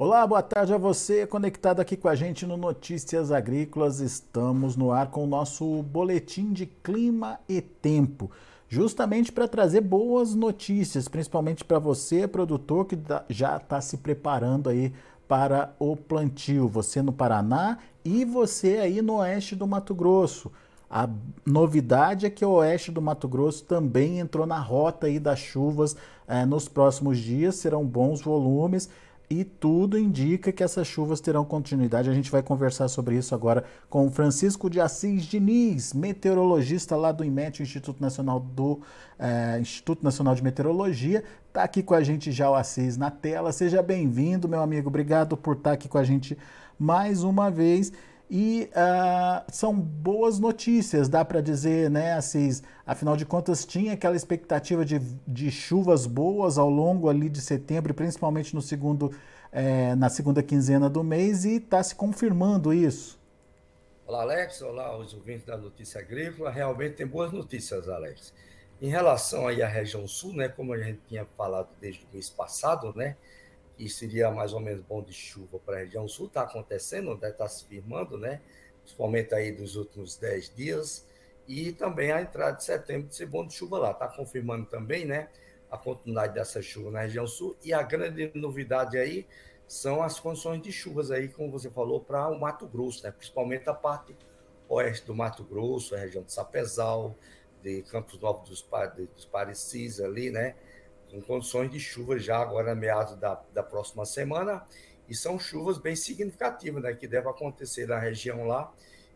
Olá, boa tarde a você conectado aqui com a gente no Notícias Agrícolas. Estamos no ar com o nosso boletim de clima e tempo, justamente para trazer boas notícias, principalmente para você, produtor, que já está se preparando aí para o plantio. Você no Paraná e você aí no oeste do Mato Grosso. A novidade é que o oeste do Mato Grosso também entrou na rota aí das chuvas eh, nos próximos dias, serão bons volumes e tudo indica que essas chuvas terão continuidade. A gente vai conversar sobre isso agora com o Francisco de Assis Diniz, meteorologista lá do IMET, Instituto Nacional do é, Instituto Nacional de Meteorologia. Está aqui com a gente já o Assis na tela. Seja bem-vindo, meu amigo. Obrigado por estar tá aqui com a gente mais uma vez. E uh, são boas notícias, dá para dizer, né, Assis? Afinal de contas, tinha aquela expectativa de, de chuvas boas ao longo ali de setembro, principalmente no segundo, é, na segunda quinzena do mês, e está se confirmando isso. Olá, Alex. Olá, os ouvintes da Notícia Agrícola. Realmente tem boas notícias, Alex. Em relação aí à região sul, né, como a gente tinha falado desde o mês passado, né, que seria mais ou menos bom de chuva para a região sul, está acontecendo, está né? se firmando, né? principalmente aí dos últimos 10 dias, e também a entrada de setembro de ser bom de chuva lá. Está confirmando também né, a continuidade dessa chuva na região sul, e a grande novidade aí são as condições de chuvas aí, como você falou, para o Mato Grosso, né? principalmente a parte oeste do Mato Grosso, a região de Sapezal, de Campos Novos dos, dos Parecis ali, né? Com condições de chuva já agora meados da, da próxima semana, e são chuvas bem significativas, né, que devem acontecer na região lá,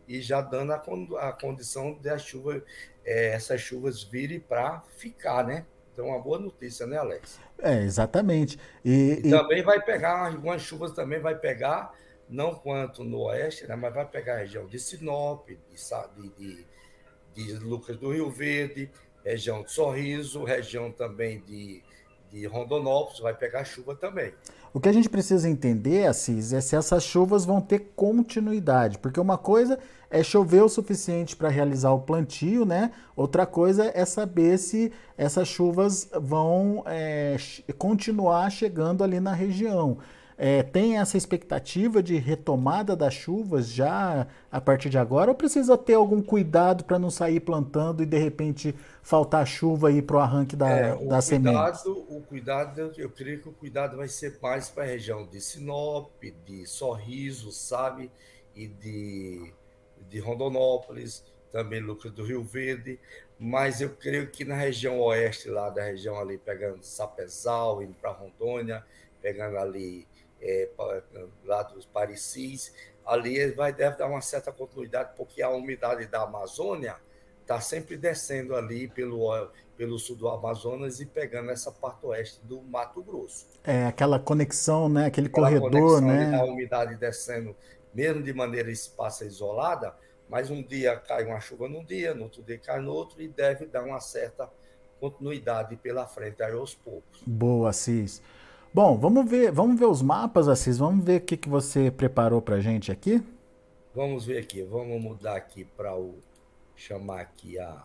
e já dando a, a condição de a chuva, é, essas chuvas virem para ficar, né? Então, uma boa notícia, né, Alex? É, exatamente. E, e, e, também vai pegar, algumas chuvas também vai pegar, não quanto no oeste, né, mas vai pegar a região de Sinop, de, de, de, de Lucas do Rio Verde, região de Sorriso, região também de, de Rondonópolis, vai pegar chuva também. O que a gente precisa entender, Assis, é se essas chuvas vão ter continuidade, porque uma coisa é chover o suficiente para realizar o plantio, né? Outra coisa é saber se essas chuvas vão é, continuar chegando ali na região. É, tem essa expectativa de retomada das chuvas já a partir de agora ou precisa ter algum cuidado para não sair plantando e de repente faltar chuva aí para o arranque da, é, da semente? O cuidado, eu creio que o cuidado vai ser mais para a região de Sinop, de Sorriso, sabe? E de, de Rondonópolis, também Lucas do Rio Verde, mas eu creio que na região oeste, lá da região ali, pegando Sapezal, indo para Rondônia, pegando ali é, lá dos Parecis, ali vai, deve dar uma certa continuidade, porque a umidade da Amazônia está sempre descendo ali pelo, pelo sul do Amazonas e pegando essa parte oeste do Mato Grosso. É, aquela conexão, né? aquele aquela corredor, né? A umidade descendo, mesmo de maneira espaça isolada, mas um dia cai uma chuva num dia, no outro dia cai no outro, e deve dar uma certa continuidade pela frente aí aos poucos. Boa, Cis. Bom, vamos ver, vamos ver os mapas, Assis. Vamos ver o que, que você preparou para gente aqui. Vamos ver aqui. Vamos mudar aqui para o chamar aqui a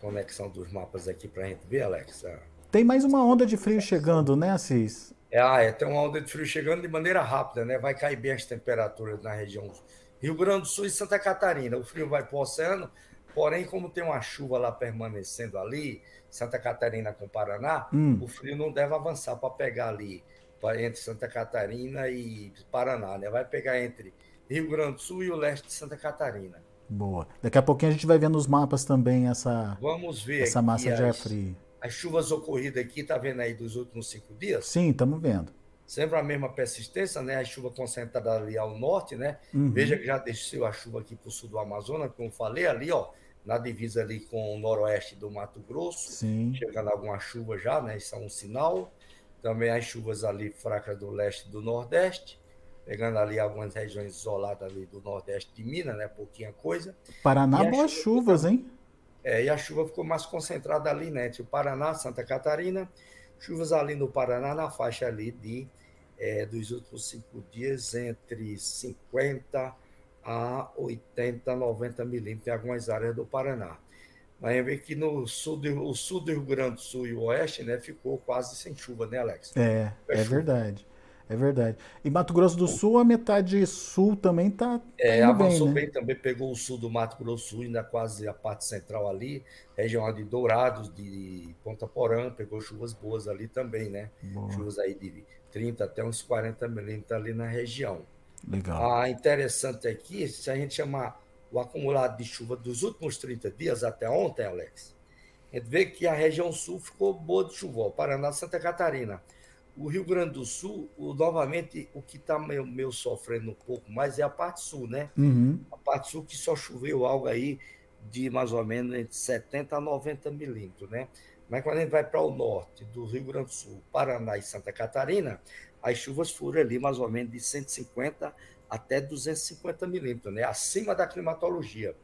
conexão dos mapas aqui para a gente ver, Alex. Tem mais uma onda de frio chegando, né, Assis? É, ah, é, tem uma onda de frio chegando de maneira rápida, né? Vai cair bem as temperaturas na região Rio Grande do Sul e Santa Catarina. O frio vai para o oceano, porém, como tem uma chuva lá permanecendo ali, Santa Catarina com Paraná, hum. o frio não deve avançar para pegar ali entre Santa Catarina e Paraná, né? Vai pegar entre Rio Grande do Sul e o leste de Santa Catarina. Boa. Daqui a pouquinho a gente vai ver nos mapas também essa, Vamos ver essa massa de ar frio. As chuvas ocorridas aqui, tá vendo aí dos últimos cinco dias? Sim, estamos vendo. Sempre a mesma persistência, né? A chuva concentrada ali ao norte, né? Uhum. Veja que já desceu a chuva aqui para o sul do Amazonas, como eu falei ali, ó na divisa ali com o noroeste do Mato Grosso, Sim. chegando alguma chuva já, né? Isso é um sinal. Também as chuvas ali fracas do leste e do nordeste, pegando ali algumas regiões isoladas ali do nordeste de Minas, né? Pouquinha coisa. Paraná, boas chuva chuvas, hein? É, e a chuva ficou mais concentrada ali, né? Entre o Paraná, Santa Catarina, chuvas ali no Paraná, na faixa ali de é, dos últimos cinco dias, entre 50 a 80, 90 milímetros em algumas áreas do Paraná. Mas vê que no sul do, o sul do Rio Grande do Sul e o oeste, né, ficou quase sem chuva, né, Alex? É, é, é verdade. É verdade. E Mato Grosso do Sul, a metade sul também tá, tá é, avançou bem, né? bem, também pegou o sul do Mato Grosso do Sul, ainda quase a parte central ali, região de Dourados, de Ponta Porã, pegou chuvas boas ali também, né? Boa. Chuvas aí de 30 até uns 40 milímetros ali na região. Legal. Ah, interessante aqui, se a gente chamar o acumulado de chuva dos últimos 30 dias até ontem, Alex, a gente vê que a região sul ficou boa de chuva, Paraná, Santa Catarina. O Rio Grande do Sul, o, novamente, o que está meio, meio, sofrendo um pouco mais é a parte sul, né? Uhum. A parte sul que só choveu algo aí de mais ou menos entre 70 a 90 milímetros, né? Mas quando a gente vai para o norte do Rio Grande do Sul, Paraná e Santa Catarina, as chuvas foram ali mais ou menos de 150 até 250 milímetros, né? Acima da climatologia.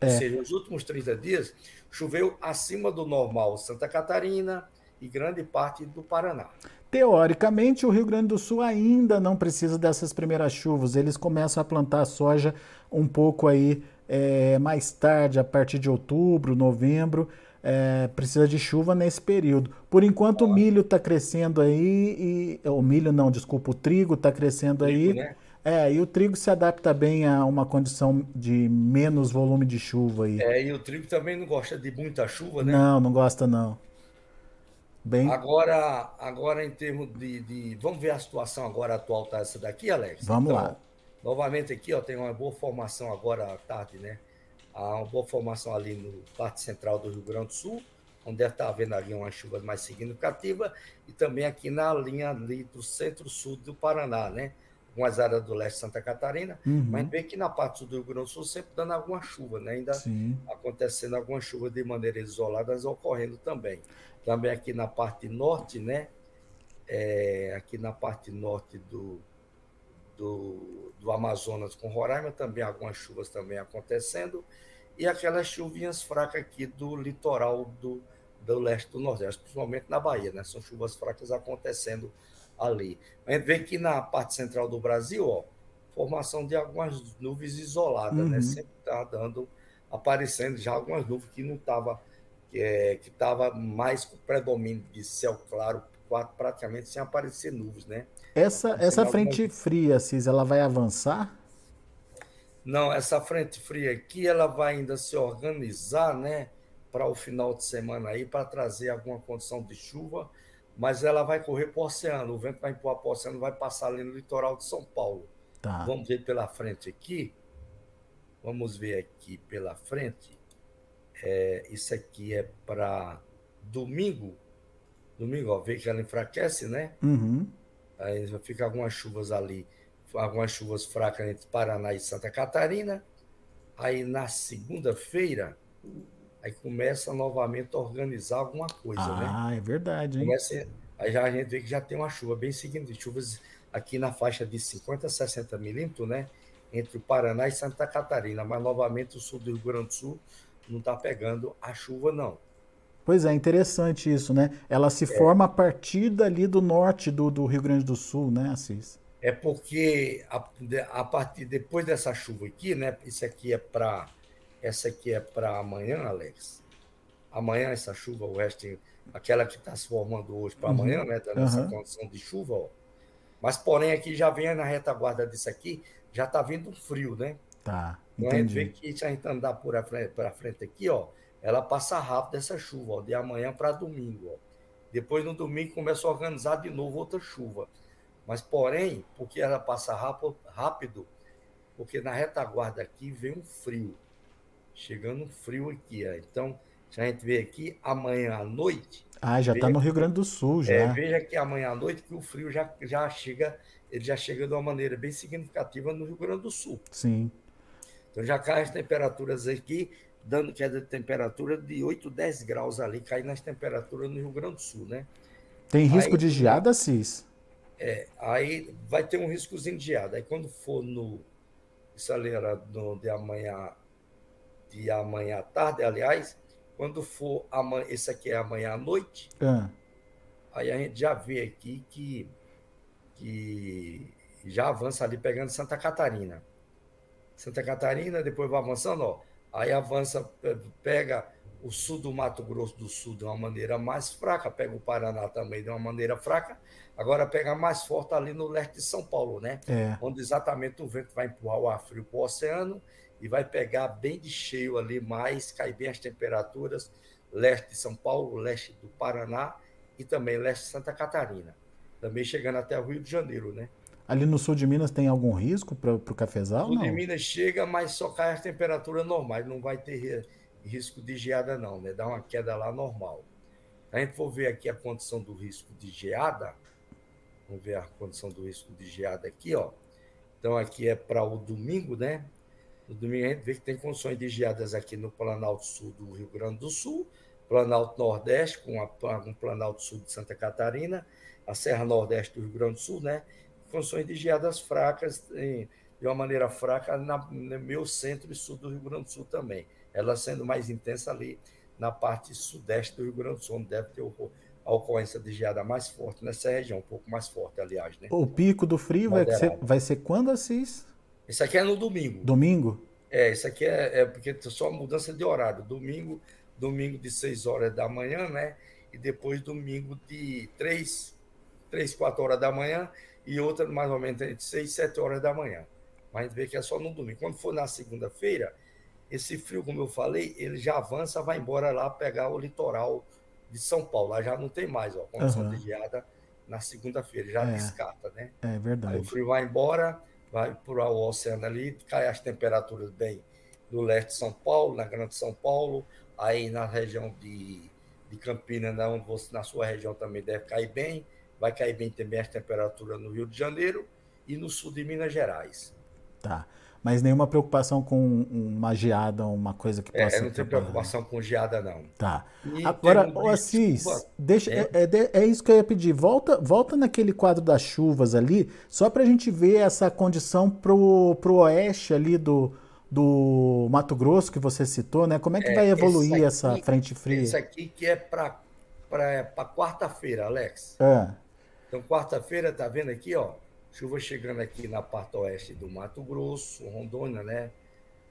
É. Ou seja, nos últimos 30 dias, choveu acima do normal Santa Catarina e grande parte do Paraná. Teoricamente, o Rio Grande do Sul ainda não precisa dessas primeiras chuvas. Eles começam a plantar soja um pouco aí é, mais tarde, a partir de outubro, novembro. É, precisa de chuva nesse período. Por enquanto, o milho está crescendo aí, e, o milho não, desculpa, o trigo está crescendo trigo, aí. Né? É, e o trigo se adapta bem a uma condição de menos volume de chuva aí. É, e o trigo também não gosta de muita chuva, né? Não, não gosta não. Bem... Agora, agora em termos de, de, Vamos ver a situação agora atual, tá essa daqui, Alex? Vamos então, lá. Novamente aqui, ó, tem uma boa formação agora à tarde, né? Há uma boa formação ali no parte central do Rio Grande do Sul, onde deve estar havendo ali uma chuva mais significativa, e também aqui na linha ali do centro-sul do Paraná, né? Algumas áreas do leste de Santa Catarina, uhum. mas vê que na parte sul do Rio Grande do Sul sempre dando alguma chuva, né? Ainda Sim. acontecendo alguma chuva de maneira isolada, ocorrendo também também aqui na parte norte, né? É, aqui na parte norte do, do, do, Amazonas com Roraima, também algumas chuvas também acontecendo, e aquelas chuvinhas fracas aqui do litoral do, do leste do Nordeste, principalmente na Bahia, né? São chuvas fracas acontecendo ali. A gente vê que na parte central do Brasil, ó, formação de algumas nuvens isoladas, né? uhum. né? Sempre está dando, aparecendo já algumas nuvens que não estavam é, que estava mais com predomínio de céu claro, praticamente sem aparecer nuvens, né? Essa, essa frente fria, Cis, ela vai avançar? Não, essa frente fria aqui, ela vai ainda se organizar, né, para o final de semana aí, para trazer alguma condição de chuva, mas ela vai correr para o oceano, o vento vai empurrar para o oceano, vai passar ali no litoral de São Paulo. Tá. Vamos ver pela frente aqui, vamos ver aqui pela frente, é, isso aqui é para domingo. Domingo, ó, vê que ela enfraquece, né? Uhum. Aí fica algumas chuvas ali, algumas chuvas fracas entre Paraná e Santa Catarina. Aí na segunda-feira, aí começa novamente a organizar alguma coisa, ah, né? Ah, é verdade, hein? Começa, aí já a gente vê que já tem uma chuva bem seguinte, chuvas aqui na faixa de 50 a 60 milímetros, né? Entre o Paraná e Santa Catarina, mas novamente o sul do Rio Grande do Sul não está pegando a chuva, não. Pois é, interessante isso, né? Ela se é. forma a partir dali do norte do, do, Rio Grande do Sul, né, Assis? É porque a, a partir depois dessa chuva aqui, né? Isso aqui é para essa aqui é para amanhã, Alex. Amanhã essa chuva, o resto, aquela que está se formando hoje para uhum. amanhã, né? Dando uhum. essa condição de chuva, ó. Mas porém aqui já vem na retaguarda disso aqui, já está vindo um frio, né? Tá. Então a gente vê que se a gente andar por a frente, para frente aqui, ó, ela passa rápido essa chuva, ó, de amanhã para domingo. Ó. Depois no domingo começa a organizar de novo outra chuva. Mas, porém, porque ela passa rápido, rápido porque na retaguarda aqui vem um frio. Chegando um frio aqui. Ó. Então, se a gente vê aqui, amanhã à noite. Ah, já está no Rio Grande do Sul, já. É, veja que amanhã à noite que o frio já, já chega, ele já chega de uma maneira bem significativa no Rio Grande do Sul. Sim. Então já cai as temperaturas aqui, dando queda de temperatura de 8, 10 graus ali, cai nas temperaturas no Rio Grande do Sul, né? Tem risco aí, de geada, Cis? É, aí vai ter um riscozinho de geada. Aí quando for no. Isso ali era no, de amanhã, de amanhã à tarde, aliás, quando for amanhã, esse aqui é amanhã à noite, ah. aí a gente já vê aqui que, que já avança ali pegando Santa Catarina. Santa Catarina, depois vai avançando, ó, aí avança, pega o sul do Mato Grosso do Sul de uma maneira mais fraca, pega o Paraná também de uma maneira fraca, agora pega mais forte ali no leste de São Paulo, né? É. Onde exatamente o vento vai empurrar o ar frio para o oceano e vai pegar bem de cheio ali mais, cair bem as temperaturas, leste de São Paulo, leste do Paraná e também leste de Santa Catarina. Também chegando até o Rio de Janeiro, né? Ali no sul de Minas tem algum risco para o cafezal? No sul de Minas chega, mas só cai as temperaturas normais, não vai ter risco de geada, não, né? Dá uma queda lá normal. A gente for ver aqui a condição do risco de geada, vamos ver a condição do risco de geada aqui, ó. Então aqui é para o domingo, né? No domingo a gente vê que tem condições de geadas aqui no Planalto Sul do Rio Grande do Sul, Planalto Nordeste, com a, um Planalto Sul de Santa Catarina, a Serra Nordeste do Rio Grande do Sul, né? Condições de geadas fracas, em, de uma maneira fraca, na, no meu centro e sul do Rio Grande do Sul também ela sendo mais intensa ali na parte sudeste do Rio Grande do Sul, onde deve ter a ocorrência de geada mais forte nessa região, um pouco mais forte, aliás. Né? O pico do frio vai ser, vai ser quando, Assis? Isso aqui é no domingo. Domingo? É, isso aqui é, é porque só mudança de horário. Domingo, domingo de 6 horas da manhã, né? E depois domingo de 3, 3 4 horas da manhã e outra mais ou menos entre 6 e 7 horas da manhã. Mas a gente vê que é só no domingo. Quando for na segunda-feira, esse frio, como eu falei, ele já avança, vai embora lá pegar o litoral de São Paulo. Lá já não tem mais, ó, condição uhum. de geada na segunda-feira, já é. descarta, né? É verdade. Aí o frio vai embora, vai para o oceano ali, cai as temperaturas bem no leste de São Paulo, na Grande São Paulo, aí na região de, de Campinas, na, onde você, na sua região também deve cair bem, vai cair bem também as temperaturas no Rio de Janeiro e no sul de Minas Gerais. Tá mas nenhuma preocupação com uma geada, uma coisa que é, possa. É, não tem preocupação com geada, não. Tá. E Agora, o Assis, deixa, é. É, é, é, isso que eu ia pedir. Volta, volta naquele quadro das chuvas ali, só para a gente ver essa condição pro, pro oeste ali do, do Mato Grosso que você citou, né? Como é que é, vai evoluir aqui, essa frente fria? Isso aqui que é para quarta-feira, Alex. É. Então, quarta-feira, tá vendo aqui, ó? Chuva chegando aqui na parte oeste do Mato Grosso, Rondônia, né?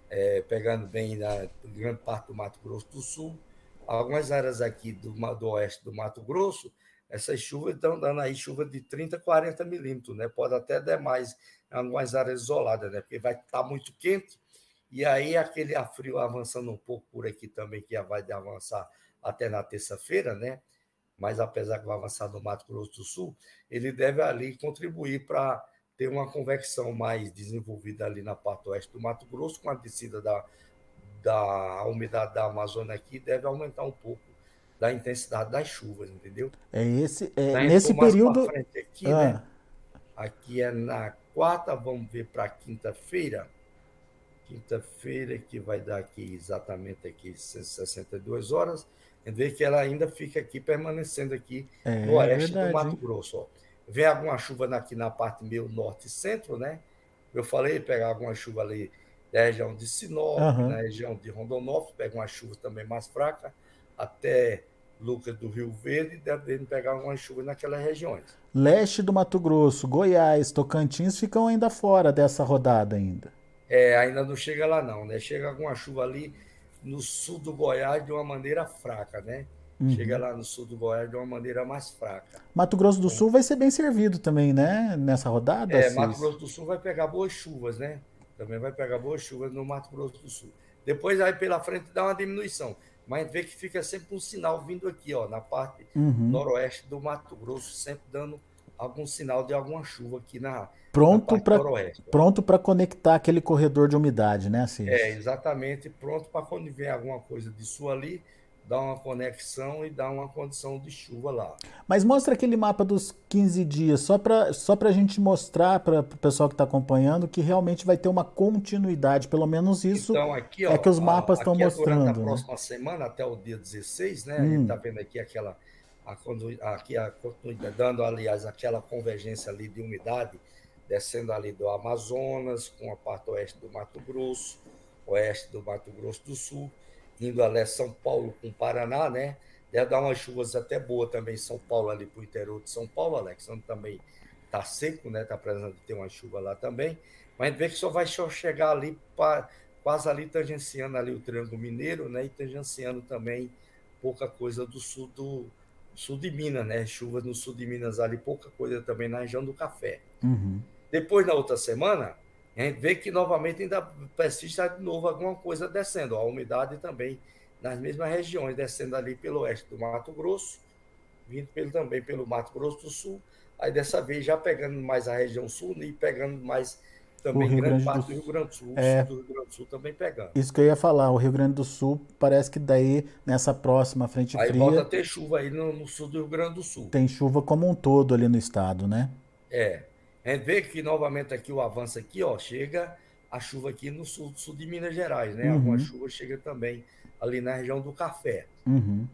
É, pegando bem na grande parte do Mato Grosso do Sul. Algumas áreas aqui do, do oeste do Mato Grosso, essas chuvas estão dando aí chuva de 30, 40 milímetros, né? Pode até dar mais em algumas áreas isoladas, né? Porque vai estar muito quente e aí aquele frio avançando um pouco por aqui também, que vai avançar até na terça-feira, né? Mas apesar que vai avançar no Mato Grosso do Sul, ele deve ali contribuir para ter uma convecção mais desenvolvida ali na parte oeste do Mato Grosso, com a descida da, da umidade da Amazônia aqui, deve aumentar um pouco da intensidade das chuvas, entendeu? É esse, é, então, nesse período. Aqui, ah. né? aqui é na quarta, vamos ver para quinta-feira. Quinta-feira que vai dar aqui exatamente aqui 62 horas vê que ela ainda fica aqui, permanecendo aqui é, no oeste é do Mato Grosso. Ó. Vem alguma chuva aqui na parte meio norte e centro, né? Eu falei, pegar alguma chuva ali da região de Sinop, uhum. na região de Rondonópolis, pega uma chuva também mais fraca, até Lucas do Rio Verde, devendo pegar alguma chuva naquelas regiões. Leste do Mato Grosso, Goiás, Tocantins ficam ainda fora dessa rodada ainda. É, ainda não chega lá não, né? Chega alguma chuva ali no sul do Goiás de uma maneira fraca, né? Uhum. Chega lá no sul do Goiás de uma maneira mais fraca. Mato Grosso do Sul vai ser bem servido também, né? Nessa rodada? É, Mato Grosso do Sul vai pegar boas chuvas, né? Também vai pegar boas chuvas no Mato Grosso do Sul. Depois aí pela frente dá uma diminuição. Mas a gente vê que fica sempre um sinal vindo aqui, ó, na parte uhum. noroeste do Mato Grosso, sempre dando algum sinal de alguma chuva aqui na, pronto para pronto para conectar aquele corredor de umidade, né, assim? É, exatamente, pronto para quando vem alguma coisa disso ali, dar uma conexão e dar uma condição de chuva lá. Mas mostra aquele mapa dos 15 dias, só para só a gente mostrar para o pessoal que está acompanhando que realmente vai ter uma continuidade, pelo menos isso então, aqui, ó, é que os mapas estão mostrando. Na né? próxima semana, até o dia 16, né? Hum. A gente está hum. vendo aqui aquela a, aqui a, dando, aliás, aquela convergência ali de umidade, descendo ali do Amazonas, com a parte oeste do Mato Grosso, oeste do Mato Grosso do Sul, indo até São Paulo com Paraná, né? Deve dar umas chuvas até boas também em São Paulo, ali para o interior de São Paulo, Alex, onde também está seco, né? Está precisando ter uma chuva lá também. Mas a gente vê que só vai chegar ali para quase ali tangenciando ali o Triângulo Mineiro, né? E tangenciando também pouca coisa do sul do sul de Minas, né? Chuvas no sul de Minas ali, pouca coisa também na região do café. Uhum. Depois, na outra semana, a gente vê que novamente ainda persiste de novo alguma coisa descendo, a umidade também nas mesmas regiões, descendo ali pelo oeste do Mato Grosso, vindo pelo, também pelo Mato Grosso do Sul, aí dessa vez já pegando mais a região sul e pegando mais também grande Grande parte do, do, Rio Grande do Sul, é, do Rio Grande do Sul também pegando. Isso que eu ia falar, o Rio Grande do Sul parece que daí, nessa próxima frente aí fria... Aí volta a ter chuva aí no, no, sul do Rio Grande do Sul. Tem chuva como um todo ali no estado, né? É. A gente vê que novamente aqui o avanço aqui, ó, chega a chuva aqui no sul, sul de Minas Gerais, né? Uhum. Alguma chuva chega também ali na região do café. Uhum.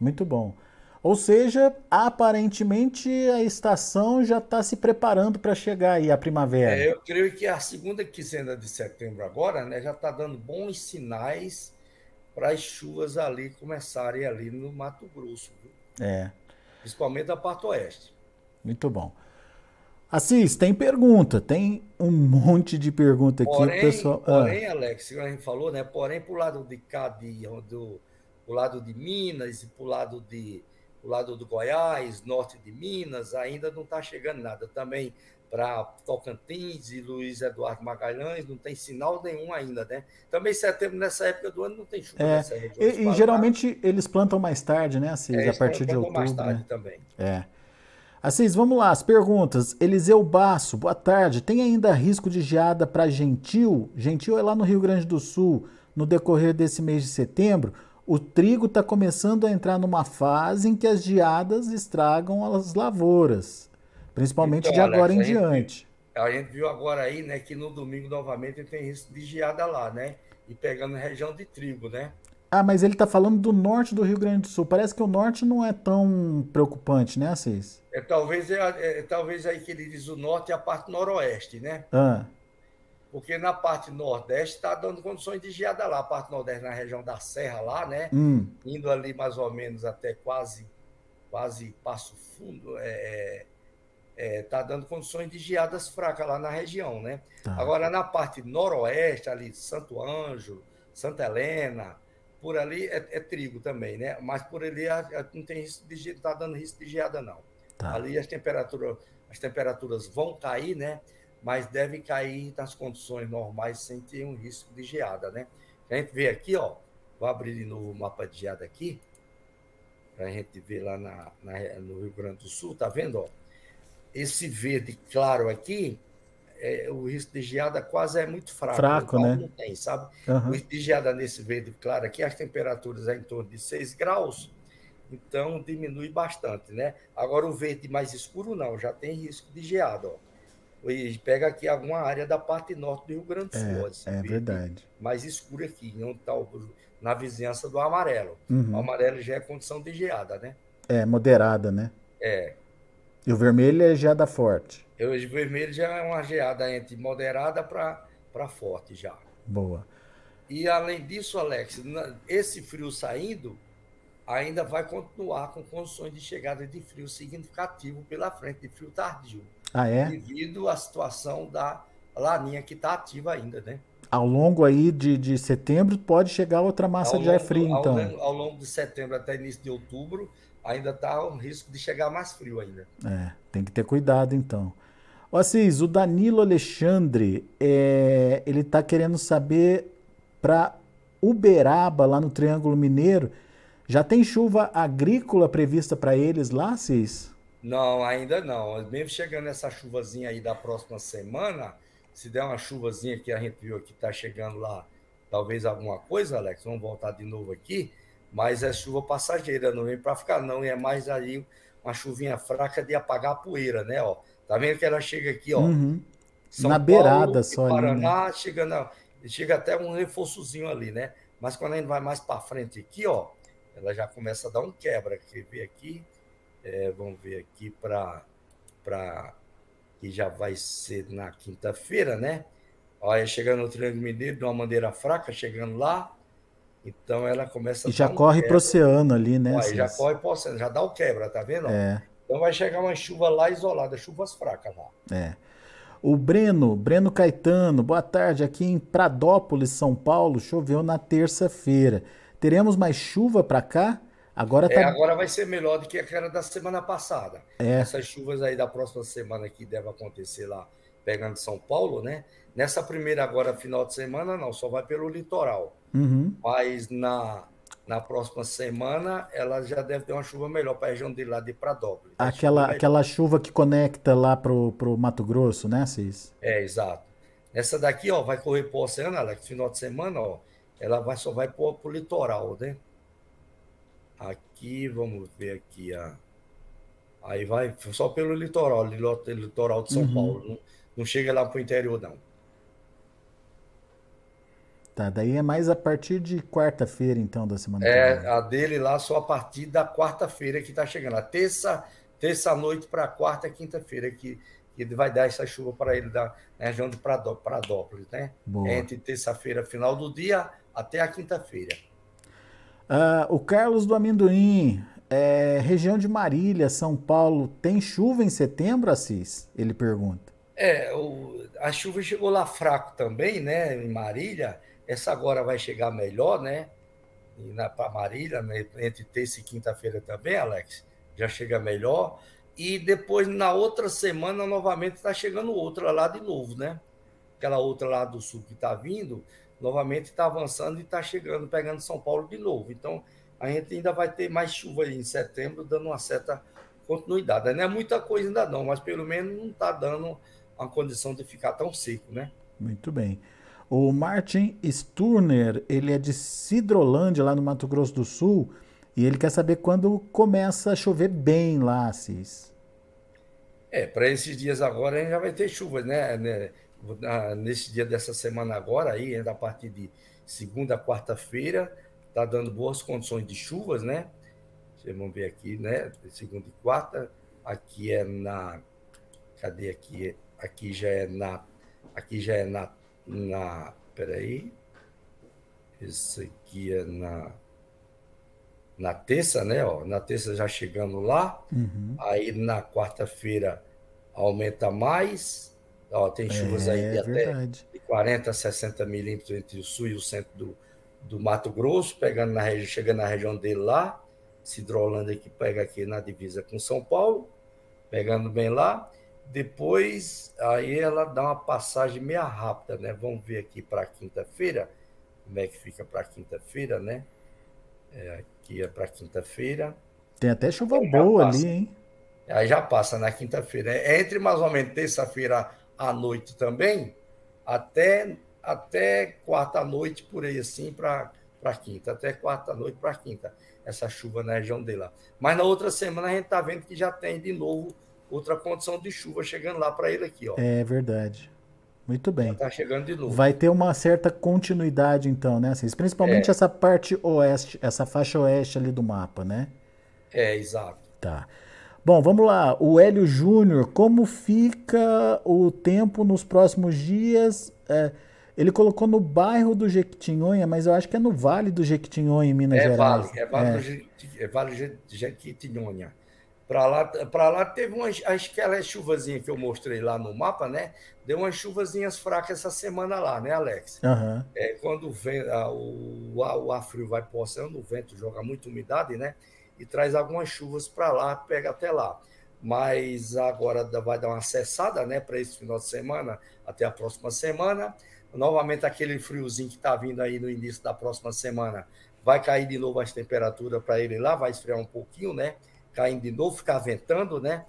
Muito bom. Ou seja, aparentemente a estação já está se preparando para chegar aí a primavera. É, eu creio que a segunda quinzena de setembro agora, né, já está dando bons sinais para as chuvas ali começarem ali no Mato Grosso. Viu? É. Principalmente da parte oeste. Muito bom. Assis, tem pergunta, tem um monte de pergunta aqui, porém, pessoal. Ah. Porém, ah. Alex, como a gente falou, né? Porém, para o lado de cá, de, do, pro lado de Minas e para o lado de o lado do Goiás, norte de Minas, ainda não está chegando nada. Também para Tocantins e Luiz Eduardo Magalhães, não tem sinal nenhum ainda, né? Também setembro, nessa época do ano, não tem chuva é, nessa região. E, e geralmente eles plantam mais tarde, né, Assis? É, a partir de outubro. mais tarde né? também. É. Assis, vamos lá, as perguntas. Eliseu Basso, boa tarde. Tem ainda risco de geada para Gentil? Gentil é lá no Rio Grande do Sul, no decorrer desse mês de setembro o trigo está começando a entrar numa fase em que as geadas estragam as lavouras, principalmente então, de agora Alex, em a diante. Gente, a gente viu agora aí, né, que no domingo novamente tem risco de geada lá, né? E pegando região de trigo, né? Ah, mas ele está falando do norte do Rio Grande do Sul. Parece que o norte não é tão preocupante, né, Assis? É, talvez, é, é, talvez aí que ele diz o norte e a parte noroeste, né? Ah porque na parte nordeste está dando condições de geada lá, a parte nordeste na região da Serra lá, né? Hum. Indo ali mais ou menos até quase quase Passo Fundo, é, é, é tá dando condições de geadas fracas lá na região, né? Tá. Agora na parte noroeste ali, Santo Anjo, Santa Helena, por ali é, é trigo também, né? Mas por ali não tem risco de tá dando risco de geada não. Tá. Ali as temperaturas as temperaturas vão cair, né? Mas deve cair nas condições normais sem ter um risco de geada, né? A gente vê aqui, ó, vou abrir de novo o mapa de geada aqui, para a gente ver lá na, na, no Rio Grande do Sul, tá vendo, ó? Esse verde claro aqui, é, o risco de geada quase é muito fraco. Fraco, então, né? Não tem, sabe? Uhum. O risco de geada nesse verde claro aqui, as temperaturas é em torno de 6 graus, então diminui bastante, né? Agora o verde mais escuro não, já tem risco de geada, ó e pega aqui alguma área da parte norte do Rio Grande do Sul. É, é verdade. Mais escuro aqui, onde está na vizinhança do amarelo. Uhum. O amarelo já é condição de geada, né? É, moderada, né? É. E o vermelho é geada forte. O vermelho já é uma geada entre moderada para forte já. Boa. E além disso, Alex, esse frio saindo ainda vai continuar com condições de chegada de frio significativo pela frente, de frio tardio. Ah, é? Devido à situação da laninha que está ativa ainda, né? Ao longo aí de, de setembro pode chegar outra massa ao de ar frio, então. Ao, ao, longo de setembro até início de outubro, ainda está o risco de chegar mais frio ainda. É, tem que ter cuidado então. Ó, Assis, o Danilo Alexandre, é, ele está querendo saber para Uberaba, lá no Triângulo Mineiro, já tem chuva agrícola prevista para eles lá, Assis? Não, ainda não. Mesmo chegando essa chuvazinha aí da próxima semana, se der uma chuvazinha que a gente viu que está chegando lá, talvez alguma coisa, Alex, vamos voltar de novo aqui, mas é chuva passageira, não vem para ficar não, e é mais aí uma chuvinha fraca de apagar a poeira, né? Ó, tá vendo que ela chega aqui, ó, uhum. Na Paulo, beirada só Paraná, ali, né? chega, chega até um reforçozinho ali, né? Mas quando a gente vai mais para frente aqui, ó, ela já começa a dar um quebra, que vê aqui, é, vamos ver aqui para que já vai ser na quinta-feira, né? Olha, chegando no Triângulo Mineiro de uma maneira fraca, chegando lá, então ela começa e já um corre para o oceano ali, né? Olha, já corre para o oceano, já dá o quebra, tá vendo? É. Então vai chegar uma chuva lá isolada, chuvas fracas lá. É. O Breno, Breno Caetano, boa tarde. Aqui em Pradópolis, São Paulo, choveu na terça-feira. Teremos mais chuva para cá? Agora, tá... é, agora vai ser melhor do que aquela da semana passada. É. Essas chuvas aí da próxima semana que deve acontecer lá, pegando São Paulo, né? Nessa primeira agora, final de semana, não, só vai pelo litoral. Uhum. Mas na, na próxima semana ela já deve ter uma chuva melhor para a região de lá de Pradópolis. Aquela, chuva aquela chuva que conecta lá pro, pro Mato Grosso, né, Cis? É, exato. Essa daqui, ó, vai correr para o oceano, Alex, final de semana, ó, ela vai, só vai para o litoral, né? Aqui, vamos ver aqui, a... aí vai só pelo litoral, litoral de São uhum. Paulo, não, não chega lá para o interior, não. Tá, daí é mais a partir de quarta-feira, então, da semana É, a dele lá só a partir da quarta-feira que está chegando. A terça, terça noite para quarta, quinta-feira que, que vai dar essa chuva para ele da região de Pradópolis, né? Boa. Entre terça-feira, final do dia, até a quinta-feira. Uh, o Carlos do Amendoim, é, região de Marília, São Paulo, tem chuva em setembro, Assis? Ele pergunta. É, o, a chuva chegou lá fraco também, né, em Marília. Essa agora vai chegar melhor, né? Para Marília, né, entre terça e quinta-feira também, Alex. Já chega melhor. E depois, na outra semana, novamente está chegando outra lá de novo, né? Aquela outra lá do sul que está vindo, novamente está avançando e está chegando, pegando São Paulo de novo. Então, a gente ainda vai ter mais chuva em setembro, dando uma certa continuidade. Não é muita coisa ainda não, mas pelo menos não está dando uma condição de ficar tão seco, né? Muito bem. O Martin Sturner, ele é de Cidrolândia, lá no Mato Grosso do Sul, e ele quer saber quando começa a chover bem lá, Cis. É, para esses dias agora a gente já vai ter chuvas, né? Né? nesse dia dessa semana agora, aí, a partir de segunda, quarta-feira, está dando boas condições de chuvas, né? Vamos ver aqui, né? Segunda e quarta. Aqui é na. Cadê aqui? Aqui já é na. Aqui já é na. na peraí. Isso aqui é na. Na terça, né? Ó, na terça já chegando lá. Uhum. Aí na quarta-feira aumenta mais Ó, tem chuvas é, aí de até de 40 a 60 milímetros entre o sul e o centro do, do Mato Grosso, pegando na região, chegando na região dele lá, Cidrolândia que pega aqui na divisa com São Paulo, pegando bem lá. Depois, aí ela dá uma passagem meio rápida, né? Vamos ver aqui para quinta-feira, como é que fica para quinta-feira, né? É, aqui é para quinta-feira. Tem até chuva boa ali, hein? Aí já passa na quinta-feira. É entre mais ou menos terça-feira à noite também, até, até quarta-noite, por aí assim, para quinta, até quarta-noite para quinta, essa chuva na região dele lá. Mas na outra semana a gente está vendo que já tem de novo outra condição de chuva chegando lá para ele aqui, ó. É verdade. Muito bem. Está chegando de novo. Vai ter uma certa continuidade, então, né? Assim, principalmente é. essa parte oeste, essa faixa oeste ali do mapa, né? É, exato. Tá. Bom, vamos lá. O Hélio Júnior, como fica o tempo nos próximos dias? É, ele colocou no bairro do Jequitinhonha, mas eu acho que é no Vale do Jequitinhonha, em Minas é Gerais. Vale, é Vale, é. Do, é vale do Jequitinhonha. Para lá, lá teve umas aquelas chuvazinhas que eu mostrei lá no mapa, né? Deu umas chuvazinhas fracas essa semana lá, né, Alex? Uhum. É, quando vem, a, o, o ar frio vai o oceano, o vento joga muita umidade, né? E traz algumas chuvas para lá, pega até lá. Mas agora vai dar uma cessada né, para esse final de semana, até a próxima semana. Novamente, aquele friozinho que está vindo aí no início da próxima semana vai cair de novo as temperaturas para ele lá, vai esfriar um pouquinho, né? Caindo de novo, ficar ventando, né?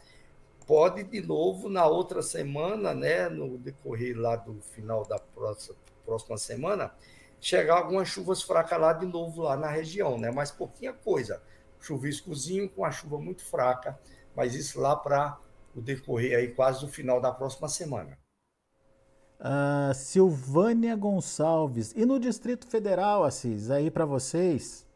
Pode de novo na outra semana, né? No decorrer lá do final da próxima, próxima semana, chegar algumas chuvas fracas lá de novo lá na região, né? Mas pouquinha coisa chuviscozinho com a chuva muito fraca, mas isso lá para o decorrer aí quase do final da próxima semana. Uh, Silvânia Gonçalves. E no Distrito Federal, Assis, aí para vocês?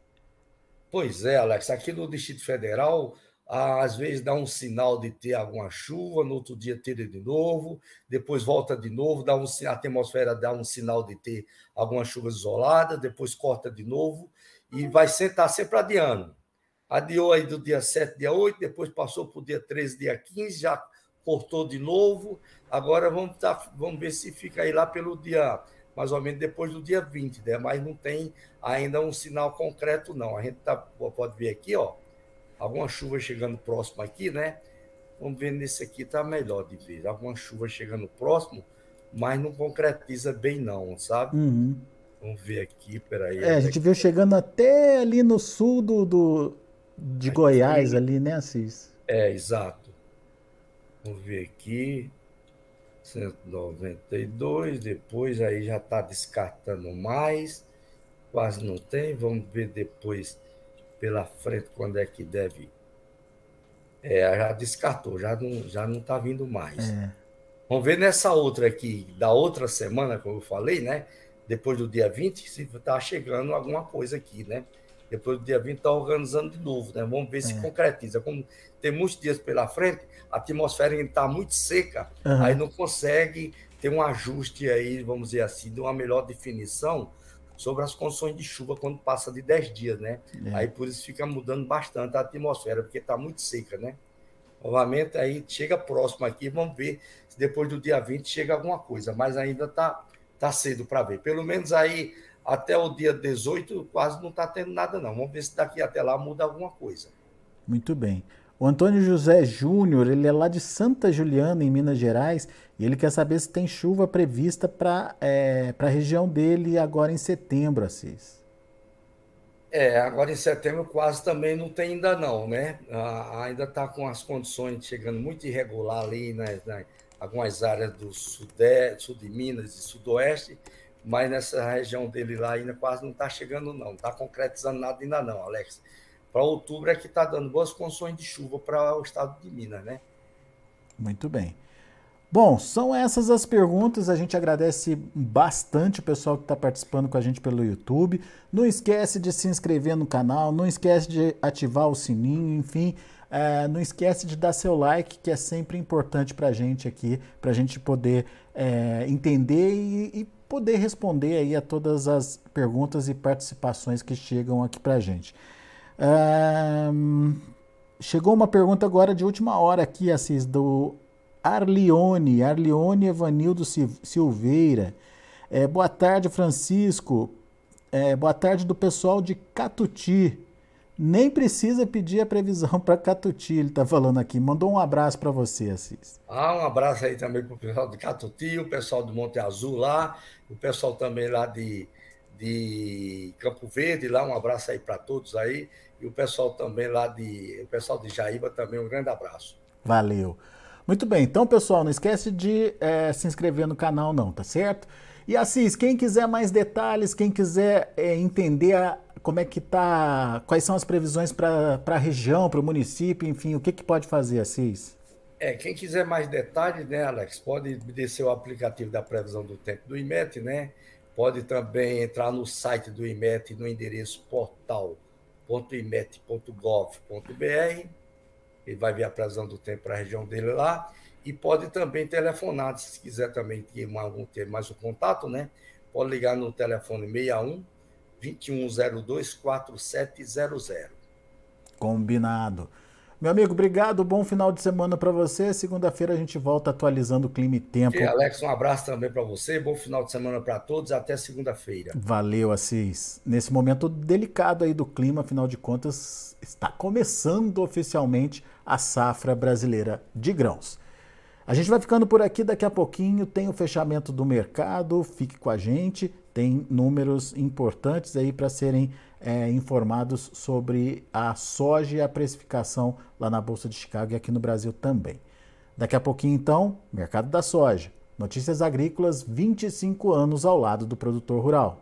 Pois é, Alex. Aqui no Distrito Federal, às vezes dá um sinal de ter alguma chuva, no outro dia tira de novo, depois volta de novo, dá um, a atmosfera dá um sinal de ter alguma chuva isolada, depois corta de novo e vai sentar sempre adiando adiou aí do dia 7, dia 8, depois passou para o dia 13, dia 15, já cortou de novo. Agora vamos, tá, vamos ver se fica aí lá pelo dia, mais ou menos depois do dia 20, né? Mas não tem ainda um sinal concreto, não. A gente tá, pode ver aqui, ó, alguma chuva chegando próximo aqui, né? Vamos ver nesse aqui, tá melhor de ver. Alguma chuva chegando próximo, mas não concretiza bem, não, sabe? Uhum. Vamos ver aqui, peraí. É, a gente viu chegando até ali no sul do, do de Goiás, ali, né, Assis? É, exato. Vamos ver aqui. 192, depois aí já está descartando mais, quase não tem. Vamos ver depois pela frente quando é que deve. É, já descartou, já não já não está vindo mais. É. Vamos ver nessa outra aqui, da outra semana, como eu falei, né? Depois do dia 20, se está chegando alguma coisa aqui, né? Depois do dia 20 está organizando de novo, né? Vamos ver é. se concretiza. Como tem muitos dias pela frente, a atmosfera está muito seca, uhum. aí não consegue ter um ajuste aí, vamos dizer assim, de uma melhor definição sobre as condições de chuva quando passa de 10 dias, né? É. Aí por isso fica mudando bastante a atmosfera, porque está muito seca, né? Novamente, aí chega próximo aqui, vamos ver se depois do dia 20 chega alguma coisa, mas ainda está tá cedo para ver. Pelo menos aí até o dia 18 quase não está tendo nada, não. Vamos ver se daqui até lá muda alguma coisa. Muito bem. O Antônio José Júnior, ele é lá de Santa Juliana, em Minas Gerais, e ele quer saber se tem chuva prevista para é, a região dele agora em setembro, Assis. É, agora em setembro quase também não tem ainda não, né? Ah, ainda está com as condições chegando muito irregular ali, né? Algumas áreas do sudeste, sul de Minas e sudoeste, mas nessa região dele lá ainda quase não está chegando não, não está concretizando nada ainda não, Alex para outubro é que está dando boas condições de chuva para o estado de Minas, né? Muito bem. Bom, são essas as perguntas. A gente agradece bastante o pessoal que está participando com a gente pelo YouTube. Não esquece de se inscrever no canal, não esquece de ativar o sininho, enfim. É, não esquece de dar seu like, que é sempre importante para a gente aqui, para a gente poder é, entender e, e, poder responder aí a todas as perguntas e participações que chegam aqui para a gente chegou uma pergunta agora de última hora aqui, Assis, do Arlione, Arlione Evanildo Silveira. É, boa tarde, Francisco. É, boa tarde do pessoal de Catuti. Nem precisa pedir a previsão para Catuti, ele está falando aqui. Mandou um abraço para você, Assis. Ah, um abraço aí também para o pessoal de Catuti, o pessoal do Monte Azul lá, o pessoal também lá de, de Campo Verde, lá um abraço aí para todos aí e o pessoal também lá de, o pessoal de Jaíba também, um grande abraço. Valeu. Muito bem, então pessoal, não esquece de é, se inscrever no canal não, tá certo? E Assis, quem quiser mais detalhes, quem quiser é, entender a, como é que tá, quais são as previsões para a região, para o município, enfim, o que, que pode fazer, Assis? É, quem quiser mais detalhes, né, Alex, pode descer o aplicativo da previsão do tempo do IMET, né? Pode também entrar no site do IMET no endereço portal www.imet.gov.br. Ele vai ver a previsão do tempo para a região dele lá. E pode também telefonar, se quiser também ter, mais um contato, né? Pode ligar no telefone 61 2102 4700. Combinado. Meu amigo, obrigado. Bom final de semana para você. Segunda-feira a gente volta atualizando o clima e tempo. E Alex, um abraço também para você. Bom final de semana para todos. Até segunda-feira. Valeu, Assis. Nesse momento delicado aí do clima, afinal de contas, está começando oficialmente a safra brasileira de grãos. A gente vai ficando por aqui daqui a pouquinho. Tem o fechamento do mercado. Fique com a gente. Tem números importantes aí para serem é, informados sobre a soja e a precificação lá na Bolsa de Chicago e aqui no Brasil também. Daqui a pouquinho, então, mercado da soja. Notícias agrícolas, 25 anos ao lado do produtor rural.